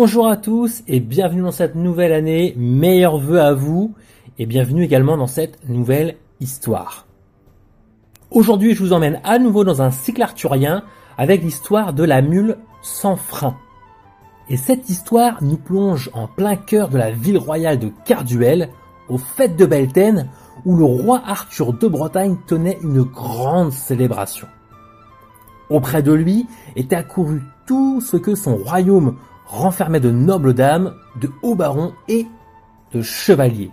Bonjour à tous et bienvenue dans cette nouvelle année, meilleurs vœux à vous et bienvenue également dans cette nouvelle histoire. Aujourd'hui je vous emmène à nouveau dans un cycle arthurien avec l'histoire de la mule sans frein. Et cette histoire nous plonge en plein cœur de la ville royale de Carduel, aux fêtes de Belten, où le roi Arthur de Bretagne tenait une grande célébration. Auprès de lui était accouru tout ce que son royaume renfermait de nobles dames, de hauts barons et de chevaliers.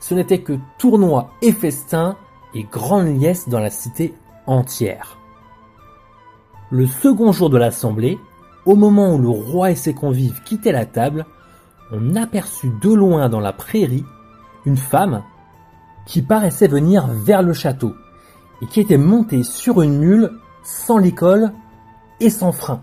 Ce n'était que tournois et festins et grandes liesses dans la cité entière. Le second jour de l'assemblée, au moment où le roi et ses convives quittaient la table, on aperçut de loin dans la prairie une femme qui paraissait venir vers le château et qui était montée sur une mule sans l'école et sans frein.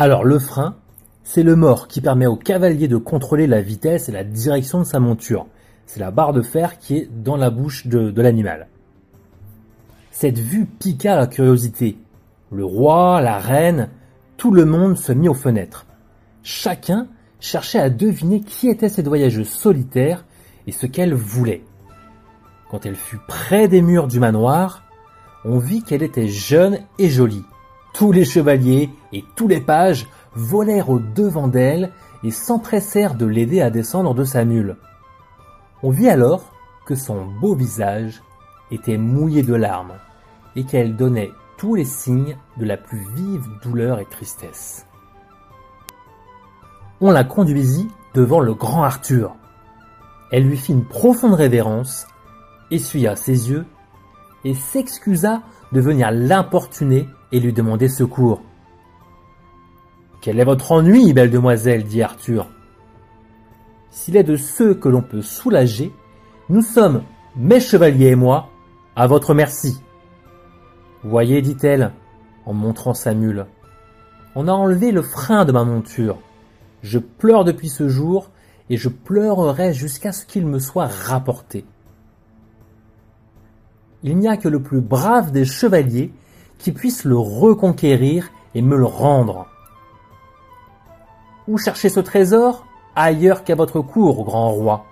Alors le frein, c'est le mort qui permet au cavalier de contrôler la vitesse et la direction de sa monture. C'est la barre de fer qui est dans la bouche de, l'animal. Cette vue piqua la curiosité. Le roi, la reine, tout le monde se mit aux fenêtres. Chacun cherchait à deviner qui était cette voyageuse solitaire et ce qu'elle voulait. Quand elle fut près des murs du manoir, on vit qu'elle était jeune et jolie. Tous les chevaliers et tous les pages volèrent au devant d'elle et s'empressèrent de l'aider à descendre de sa mule. On vit alors que son beau visage était mouillé de larmes et qu'elle donnait tous les signes de la plus vive douleur et tristesse. On la conduisit devant le grand Arthur. Elle lui fit une profonde révérence, essuya ses yeux et s'excusa de venir l'importuner et lui demander secours. Quel est votre ennui, belle demoiselle dit Arthur. S'il est de ceux que l'on peut soulager, nous sommes, mes chevaliers et moi, à votre merci. Voyez, dit-elle, en montrant sa mule, on a enlevé le frein de ma monture. Je pleure depuis ce jour, et je pleurerai jusqu'à ce qu'il me soit rapporté. Il n'y a que le plus brave des chevaliers qui puisse le reconquérir et me le rendre. Où chercher ce trésor? Ailleurs qu'à votre cour, grand roi.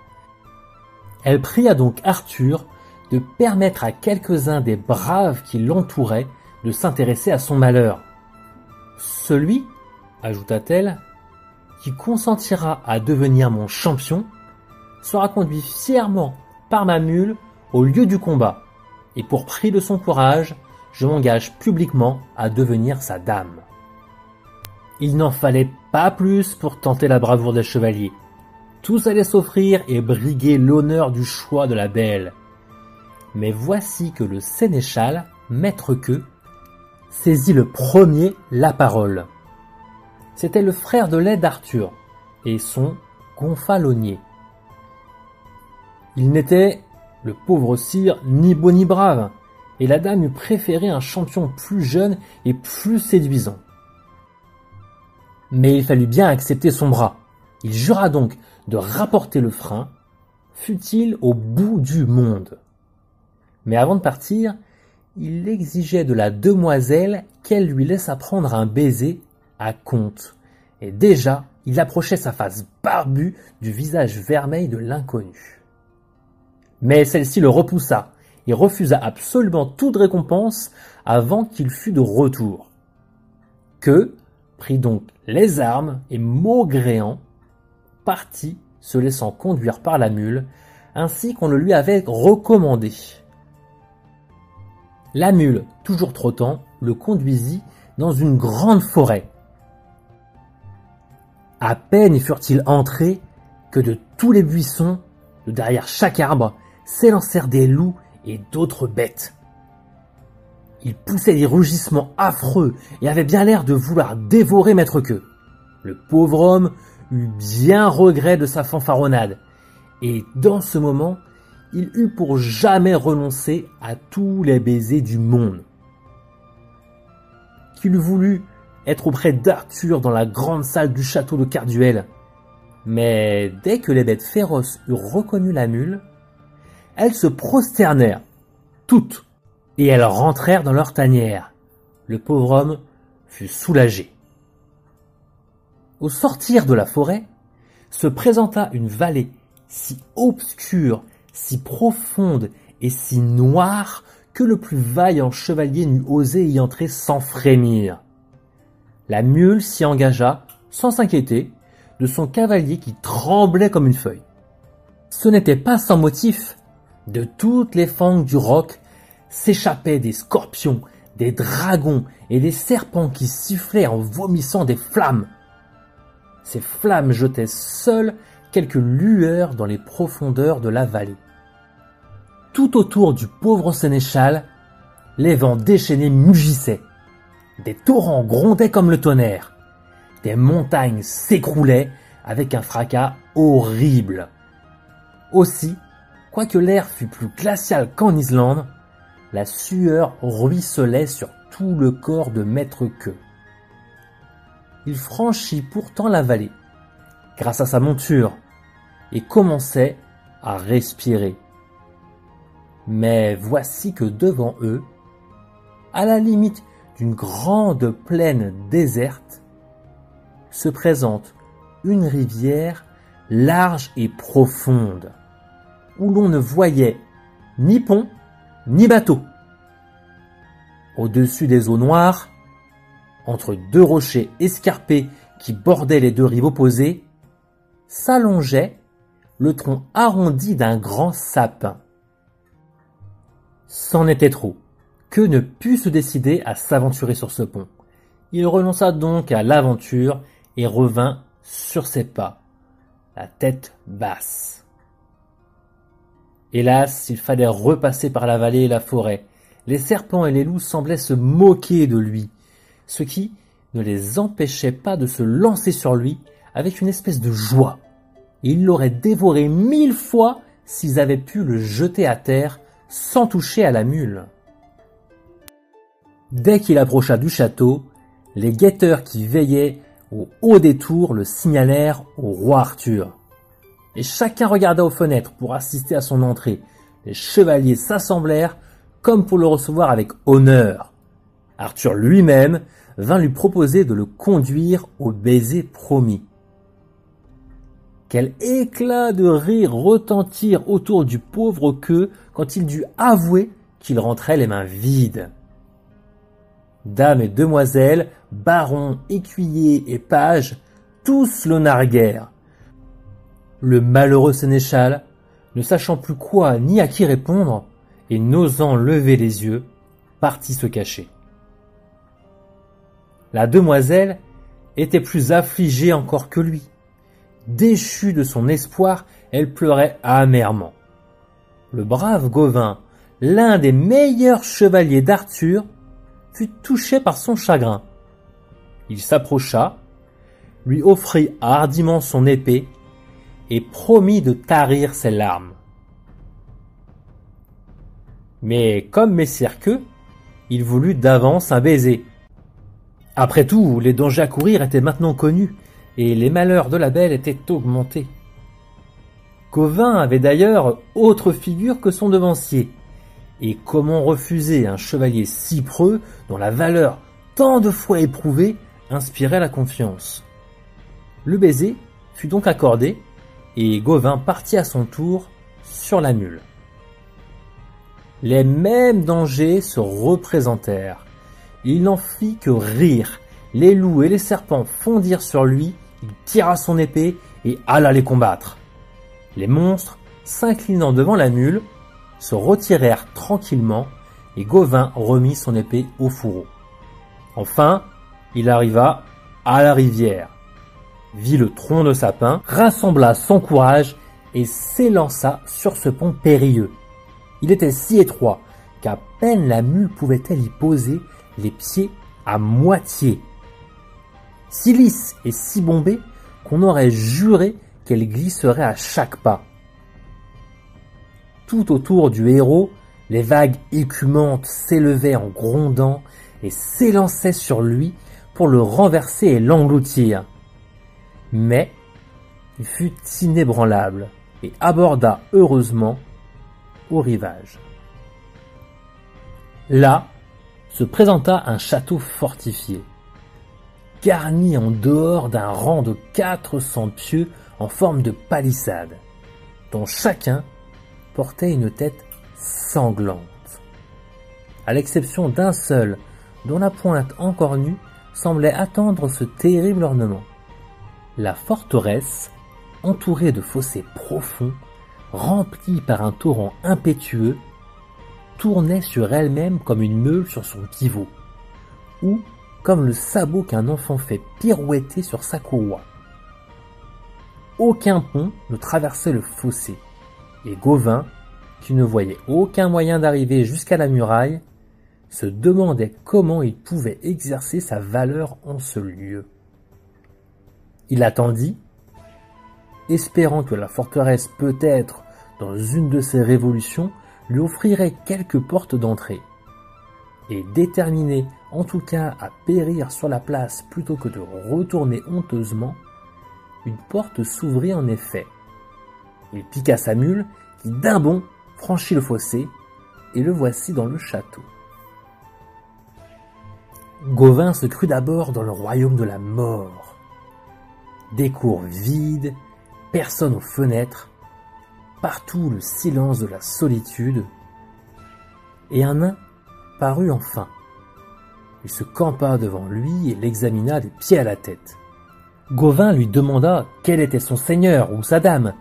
Elle pria donc Arthur de permettre à quelques-uns des braves qui l'entouraient de s'intéresser à son malheur. Celui, ajouta-t-elle, qui consentira à devenir mon champion sera conduit fièrement par ma mule au lieu du combat, et pour prix de son courage, je m'engage publiquement à devenir sa dame. Il n'en fallait pas plus pour tenter la bravoure des chevaliers. Tous allaient s'offrir et briguer l'honneur du choix de la belle. Mais voici que le sénéchal, maître queue, saisit le premier la parole. C'était le frère de lait d'Arthur et son gonfalonier. Il n'était, le pauvre sire, ni beau ni brave, et la dame eût préféré un champion plus jeune et plus séduisant. Mais il fallut bien accepter son bras. Il jura donc de rapporter le frein, fût-il au bout du monde. Mais avant de partir, il exigeait de la demoiselle qu'elle lui laisse prendre un baiser à compte, et déjà il approchait sa face barbue du visage vermeil de l'inconnu. Mais celle-ci le repoussa, refusa absolument toute récompense avant qu'il fût de retour. Que prit donc les armes et maugréant partit se laissant conduire par la mule ainsi qu'on le lui avait recommandé. La mule, toujours trottant, le conduisit dans une grande forêt. À peine y furent-ils entrés que de tous les buissons, de derrière chaque arbre, s'élancèrent des loups et d'autres bêtes. Il poussait des rugissements affreux et avait bien l'air de vouloir dévorer Maître Queue. Le pauvre homme eut bien regret de sa fanfaronnade, et dans ce moment, il eut pour jamais renoncer à tous les baisers du monde. Qu'il eût voulu être auprès d'Arthur dans la grande salle du château de Carduel. Mais dès que les bêtes féroces eurent reconnu la mule, elles se prosternèrent, toutes, et elles rentrèrent dans leur tanière. Le pauvre homme fut soulagé. Au sortir de la forêt, se présenta une vallée si obscure, si profonde et si noire que le plus vaillant chevalier n'eût osé y entrer sans frémir. La mule s'y engagea, sans s'inquiéter, de son cavalier qui tremblait comme une feuille. Ce n'était pas sans motif. De toutes les fangues du roc s'échappaient des scorpions, des dragons et des serpents qui sifflaient en vomissant des flammes. Ces flammes jetaient seules quelques lueurs dans les profondeurs de la vallée. Tout autour du pauvre sénéchal, les vents déchaînés mugissaient. Des torrents grondaient comme le tonnerre. Des montagnes s'écroulaient avec un fracas horrible. Aussi, quoique l'air fût plus glacial qu'en Islande, la sueur ruisselait sur tout le corps de Maître Queue. Il franchit pourtant la vallée, grâce à sa monture, et commençait à respirer. Mais voici que devant eux, à la limite d'une grande plaine déserte, se présente une rivière large et profonde, où l'on ne voyait ni pont ni bateau. Au-dessus des eaux noires, entre deux rochers escarpés qui bordaient les deux rives opposées, s'allongeait le tronc arrondi d'un grand sapin. C'en était trop, que ne put se décider à s'aventurer sur ce pont. Il renonça donc à l'aventure et revint sur ses pas, la tête basse. Hélas, il fallait repasser par la vallée et la forêt. Les serpents et les loups semblaient se moquer de lui, ce qui ne les empêchait pas de se lancer sur lui avec une espèce de joie. Ils l'auraient dévoré mille fois s'ils avaient pu le jeter à terre sans toucher à la mule. Dès qu'il approcha du château, les guetteurs qui veillaient au haut des tours le signalèrent au roi Arthur. Et chacun regarda aux fenêtres pour assister à son entrée. Les chevaliers s'assemblèrent comme pour le recevoir avec honneur. Arthur lui-même vint lui proposer de le conduire au baiser promis. Quel éclat de rire retentir autour du pauvre queue quand il dut avouer qu'il rentrait les mains vides. Dames et demoiselles, barons, écuyers et pages, tous le narguèrent. Le malheureux sénéchal, ne sachant plus quoi ni à qui répondre, et n'osant lever les yeux, partit se cacher. La demoiselle était plus affligée encore que lui. Déchue de son espoir, elle pleurait amèrement. Le brave Gauvin, l'un des meilleurs chevaliers d'Arthur, fut touché par son chagrin. Il s'approcha, lui offrit hardiment son épée et promit de tarir ses larmes. Mais comme Messire que, il voulut d'avance un baiser. Après tout, les dangers à courir étaient maintenant connus, et les malheurs de la belle étaient augmentés. Covin avait d'ailleurs autre figure que son devancier. Et comment refuser un chevalier si preux dont la valeur tant de fois éprouvée inspirait la confiance? Le baiser fut donc accordé et Gauvin partit à son tour sur la mule. Les mêmes dangers se représentèrent. Il n'en fit que rire. Les loups et les serpents fondirent sur lui il tira son épée et alla les combattre. Les monstres, s'inclinant devant la mule, se retirèrent tranquillement et Gauvin remit son épée au fourreau. Enfin, il arriva à la rivière, vit le tronc de sapin, rassembla son courage et s'élança sur ce pont périlleux. Il était si étroit qu'à peine la mule pouvait-elle y poser les pieds à moitié si lisse et si bombé qu'on aurait juré qu'elle glisserait à chaque pas. Tout autour du héros, les vagues écumantes s'élevaient en grondant et s'élançaient sur lui pour le renverser et l'engloutir. Mais il fut inébranlable et aborda heureusement au rivage. Là se présenta un château fortifié, garni en dehors d'un rang de 400 pieux en forme de palissade, dont chacun portait une tête sanglante, à l'exception d'un seul, dont la pointe encore nue semblait attendre ce terrible ornement. La forteresse, entourée de fossés profonds, remplie par un torrent impétueux, tournait sur elle-même comme une meule sur son pivot, ou comme le sabot qu'un enfant fait pirouetter sur sa courroie. Aucun pont ne traversait le fossé, et Gauvin, qui ne voyait aucun moyen d'arriver jusqu'à la muraille, se demandait comment il pouvait exercer sa valeur en ce lieu. Il attendit, espérant que la forteresse peut-être, dans une de ses révolutions, lui offrirait quelques portes d'entrée. Et déterminé en tout cas à périr sur la place plutôt que de retourner honteusement, une porte s'ouvrit en effet. Il piqua sa mule qui d'un bond franchit le fossé et le voici dans le château. Gauvin se crut d'abord dans le royaume de la mort. Des cours vides, personne aux fenêtres, partout le silence de la solitude, et un nain parut enfin. Il se campa devant lui et l'examina des pieds à la tête. Gauvin lui demanda quel était son seigneur ou sa dame,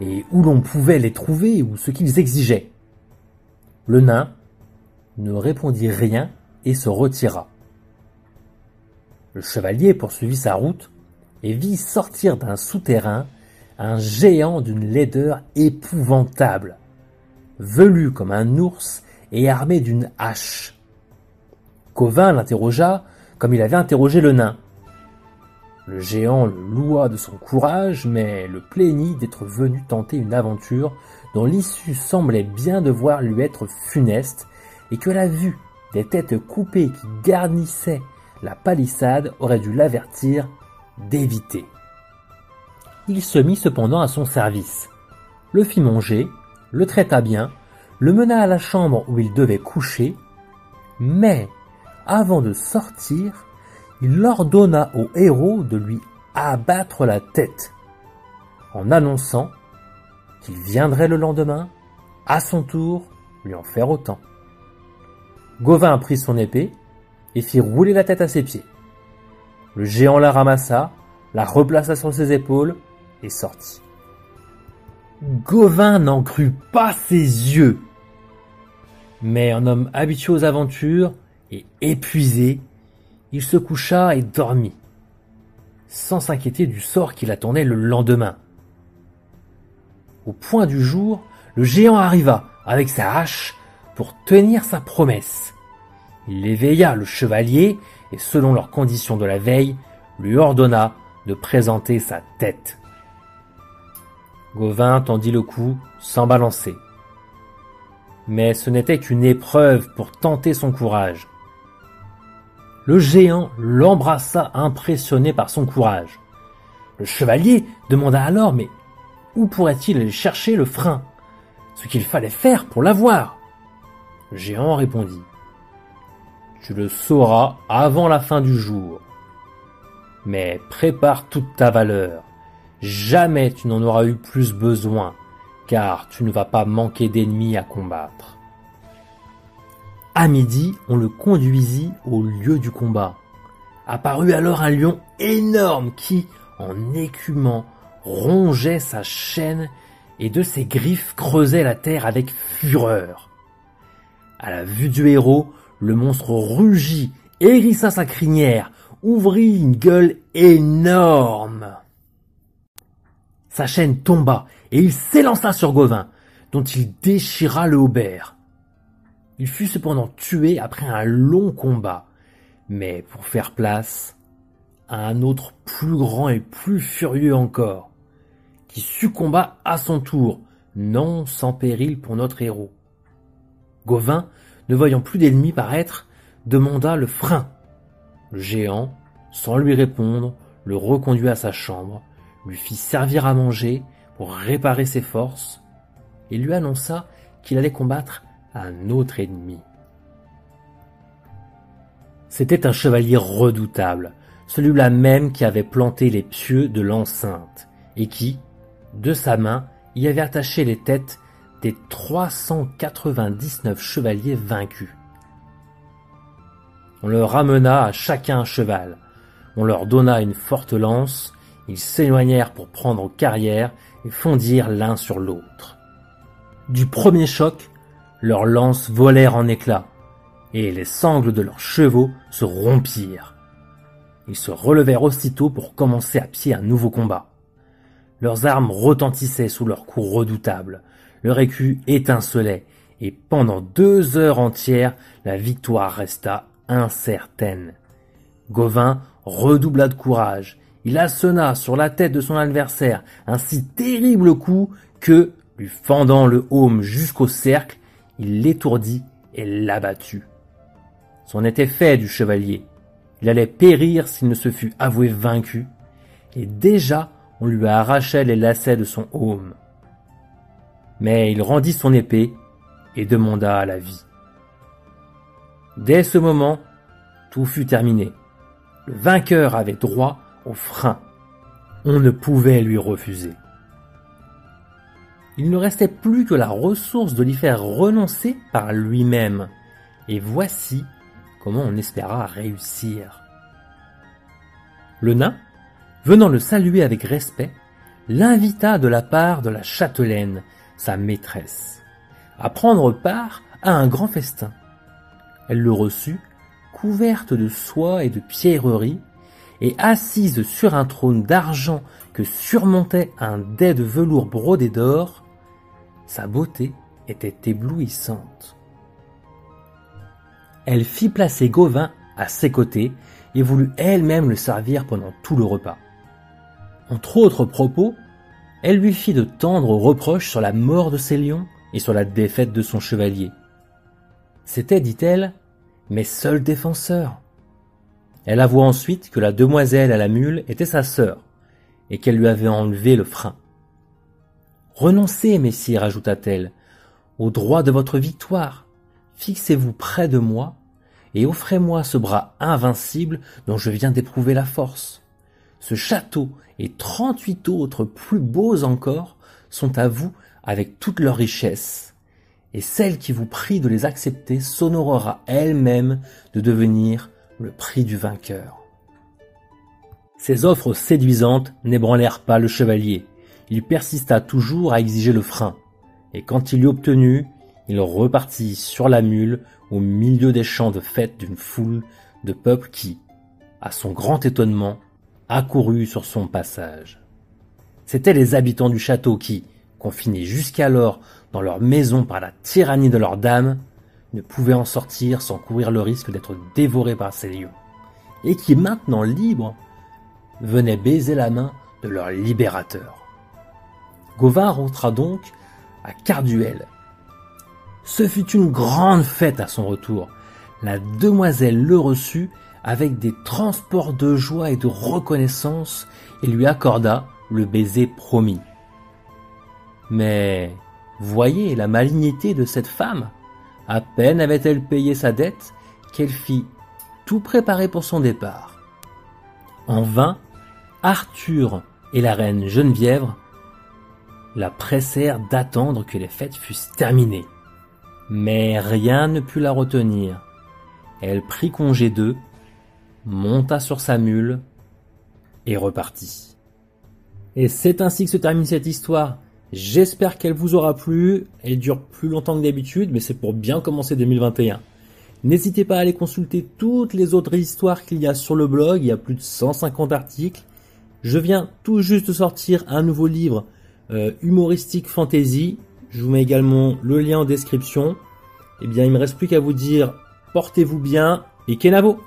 et où l'on pouvait les trouver ou ce qu'ils exigeaient. Le nain ne répondit rien et se retira. Le chevalier poursuivit sa route et vit sortir d'un souterrain un géant d'une laideur épouvantable, velu comme un ours et armé d'une hache. Covin l'interrogea comme il avait interrogé le nain. Le géant le loua de son courage, mais le plaignit d'être venu tenter une aventure dont l'issue semblait bien devoir lui être funeste, et que la vue des têtes coupées qui garnissaient la palissade aurait dû l'avertir d'éviter il se mit cependant à son service, le fit manger, le traita bien, le mena à la chambre où il devait coucher, mais avant de sortir, il ordonna au héros de lui abattre la tête, en annonçant qu'il viendrait le lendemain, à son tour, lui en faire autant. Gauvin prit son épée et fit rouler la tête à ses pieds. Le géant la ramassa, la replaça sur ses épaules et sortit. Gauvin n'en crut pas ses yeux. Mais un homme habitué aux aventures et épuisé, il se coucha et dormit, sans s'inquiéter du sort qui l'attendait le lendemain. Au point du jour, le géant arriva avec sa hache pour tenir sa promesse. Il éveilla le chevalier et selon leurs conditions de la veille, lui ordonna de présenter sa tête. Gauvin tendit le cou sans balancer. Mais ce n'était qu'une épreuve pour tenter son courage. Le géant l'embrassa impressionné par son courage. Le chevalier demanda alors mais où pourrait-il aller chercher le frein? Ce qu'il fallait faire pour l'avoir? Le géant répondit Tu le sauras avant la fin du jour. Mais prépare toute ta valeur. Jamais tu n'en auras eu plus besoin, car tu ne vas pas manquer d'ennemis à combattre. À midi, on le conduisit au lieu du combat. Apparut alors un lion énorme qui, en écumant, rongeait sa chaîne et de ses griffes creusait la terre avec fureur. À la vue du héros, le monstre rugit, hérissa sa crinière, ouvrit une gueule énorme. Sa chaîne tomba et il s'élança sur Gauvin, dont il déchira le haubert. Il fut cependant tué après un long combat, mais pour faire place, à un autre plus grand et plus furieux encore, qui succomba à son tour, non sans péril pour notre héros. Gauvin, ne voyant plus d'ennemis paraître, demanda le frein. Le géant, sans lui répondre, le reconduit à sa chambre, lui fit servir à manger pour réparer ses forces, et lui annonça qu'il allait combattre un autre ennemi. C'était un chevalier redoutable, celui-là même qui avait planté les pieux de l'enceinte, et qui, de sa main, y avait attaché les têtes des 399 chevaliers vaincus. On leur ramena à chacun un cheval, on leur donna une forte lance, ils s'éloignèrent pour prendre carrière et fondirent l'un sur l'autre. Du premier choc, leurs lances volèrent en éclats, et les sangles de leurs chevaux se rompirent. Ils se relevèrent aussitôt pour commencer à pied un nouveau combat. Leurs armes retentissaient sous leurs coups redoutables, leur écu étincelait, et pendant deux heures entières, la victoire resta incertaine. Gauvin redoubla de courage. Il assena sur la tête de son adversaire un si terrible coup que, lui fendant le haume jusqu'au cercle, il l'étourdit et l'abatut. C'en était fait du chevalier. Il allait périr s'il ne se fût avoué vaincu, et déjà on lui arrachait les lacets de son aume. Mais il rendit son épée et demanda la vie. Dès ce moment, tout fut terminé. Le vainqueur avait droit au frein. On ne pouvait lui refuser. Il ne restait plus que la ressource de l'y faire renoncer par lui-même. Et voici comment on espéra réussir. Le nain, venant le saluer avec respect, l'invita de la part de la châtelaine, sa maîtresse, à prendre part à un grand festin. Elle le reçut, couverte de soie et de pierreries, et assise sur un trône d'argent que surmontait un dais de velours brodé d'or, sa beauté était éblouissante. Elle fit placer Gauvin à ses côtés et voulut elle-même le servir pendant tout le repas. Entre autres propos, elle lui fit de tendres reproches sur la mort de ses lions et sur la défaite de son chevalier. C'était, dit-elle, mes seuls défenseurs. Elle avoua ensuite que la demoiselle à la mule était sa sœur, et qu'elle lui avait enlevé le frein. Renoncez, messire, ajouta-t-elle, au droit de votre victoire. Fixez-vous près de moi et offrez-moi ce bras invincible dont je viens d'éprouver la force. Ce château et trente-huit autres plus beaux encore sont à vous avec toute leur richesse, et celle qui vous prie de les accepter s'honorera elle-même de devenir le prix du vainqueur. Ces offres séduisantes n'ébranlèrent pas le chevalier, il persista toujours à exiger le frein, et quand il l'eut obtenu, il repartit sur la mule au milieu des champs de fête d'une foule de peuple qui, à son grand étonnement, accourut sur son passage. C'étaient les habitants du château qui, confinés jusqu'alors dans leur maison par la tyrannie de leurs dames, ne pouvaient en sortir sans courir le risque d'être dévorés par ces lions, et qui, maintenant libres, venaient baiser la main de leur libérateur. Gauvin rentra donc à Carduel. Ce fut une grande fête à son retour. La demoiselle le reçut avec des transports de joie et de reconnaissance et lui accorda le baiser promis. Mais voyez la malignité de cette femme. À peine avait-elle payé sa dette qu'elle fit tout préparer pour son départ. En vain, Arthur et la reine Geneviève la pressèrent d'attendre que les fêtes fussent terminées. Mais rien ne put la retenir. Elle prit congé d'eux, monta sur sa mule et repartit. Et c'est ainsi que se termine cette histoire. J'espère qu'elle vous aura plu. Elle dure plus longtemps que d'habitude, mais c'est pour bien commencer 2021. N'hésitez pas à aller consulter toutes les autres histoires qu'il y a sur le blog. Il y a plus de 150 articles. Je viens tout juste de sortir un nouveau livre euh, humoristique fantasy. Je vous mets également le lien en description. Eh bien, il me reste plus qu'à vous dire portez-vous bien et Kenavo